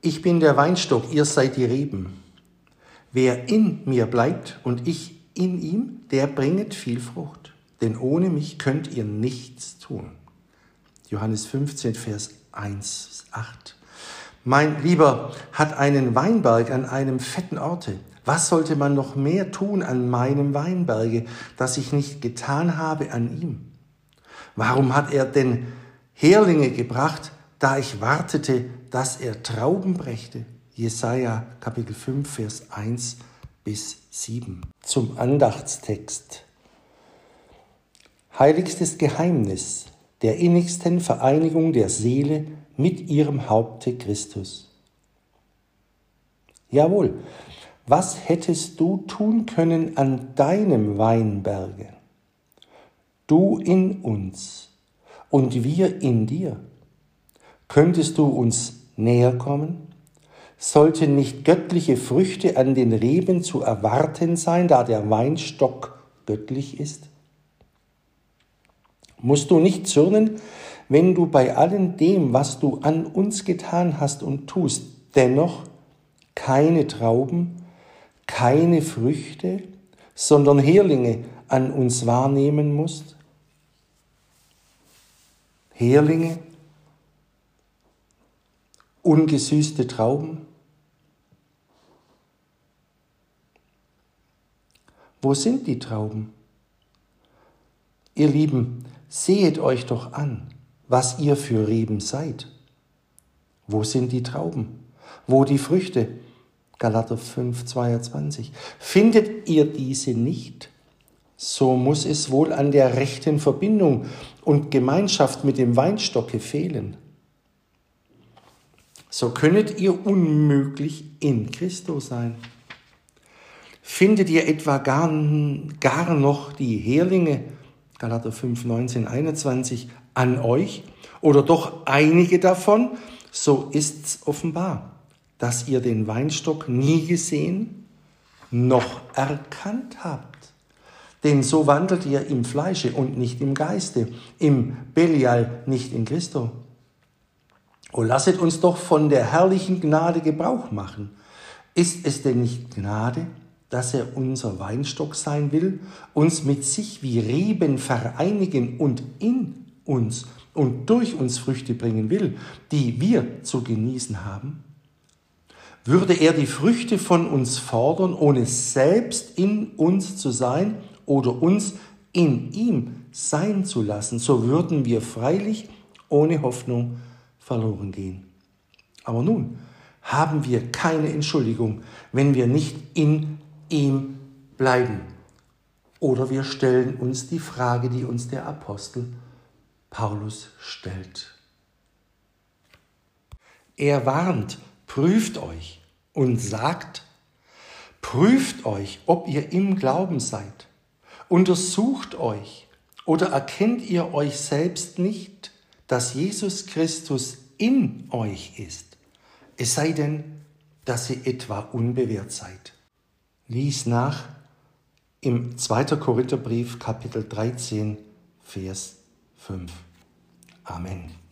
Ich bin der Weinstock, ihr seid die Reben. Wer in mir bleibt und ich in ihm, der bringet viel Frucht. Denn ohne mich könnt ihr nichts tun. Johannes 15, Vers 1, 8. Mein Lieber hat einen Weinberg an einem fetten Orte. Was sollte man noch mehr tun an meinem Weinberge, das ich nicht getan habe an ihm? Warum hat er denn Herlinge gebracht, da ich wartete, dass er Trauben brächte? Jesaja Kapitel 5, Vers 1 bis 7. Zum Andachtstext. Heiligstes Geheimnis der innigsten Vereinigung der Seele mit ihrem Haupte Christus. Jawohl, was hättest du tun können an deinem Weinberge? Du in uns und wir in dir. Könntest du uns näher kommen? Sollten nicht göttliche Früchte an den Reben zu erwarten sein, da der Weinstock göttlich ist? Musst du nicht zürnen, wenn du bei allem dem, was du an uns getan hast und tust, dennoch keine Trauben, keine Früchte, sondern Herlinge an uns wahrnehmen musst? Herlinge, ungesüßte Trauben? Wo sind die Trauben? Ihr Lieben, sehet euch doch an was ihr für Reben seid. Wo sind die Trauben? Wo die Früchte? Galater 5, 22. Findet ihr diese nicht? So muss es wohl an der rechten Verbindung und Gemeinschaft mit dem Weinstocke fehlen. So könnet ihr unmöglich in Christo sein. Findet ihr etwa gar, gar noch die Herlinge, Galater 5, 19, 21, an euch oder doch einige davon, so ist's offenbar, dass ihr den Weinstock nie gesehen noch erkannt habt. Denn so wandelt ihr im Fleische und nicht im Geiste, im Belial, nicht in Christo. O lasset uns doch von der herrlichen Gnade Gebrauch machen. Ist es denn nicht Gnade, dass er unser Weinstock sein will, uns mit sich wie Reben vereinigen und in uns und durch uns Früchte bringen will, die wir zu genießen haben? Würde er die Früchte von uns fordern, ohne selbst in uns zu sein oder uns in ihm sein zu lassen, so würden wir freilich ohne Hoffnung verloren gehen. Aber nun haben wir keine Entschuldigung, wenn wir nicht in ihm bleiben. Oder wir stellen uns die Frage, die uns der Apostel Paulus stellt. Er warnt, prüft euch und sagt, prüft euch, ob ihr im Glauben seid. Untersucht euch oder erkennt ihr euch selbst nicht, dass Jesus Christus in euch ist, es sei denn, dass ihr etwa unbewehrt seid. Lies nach im 2. Korintherbrief Kapitel 13, Vers 5. Amen.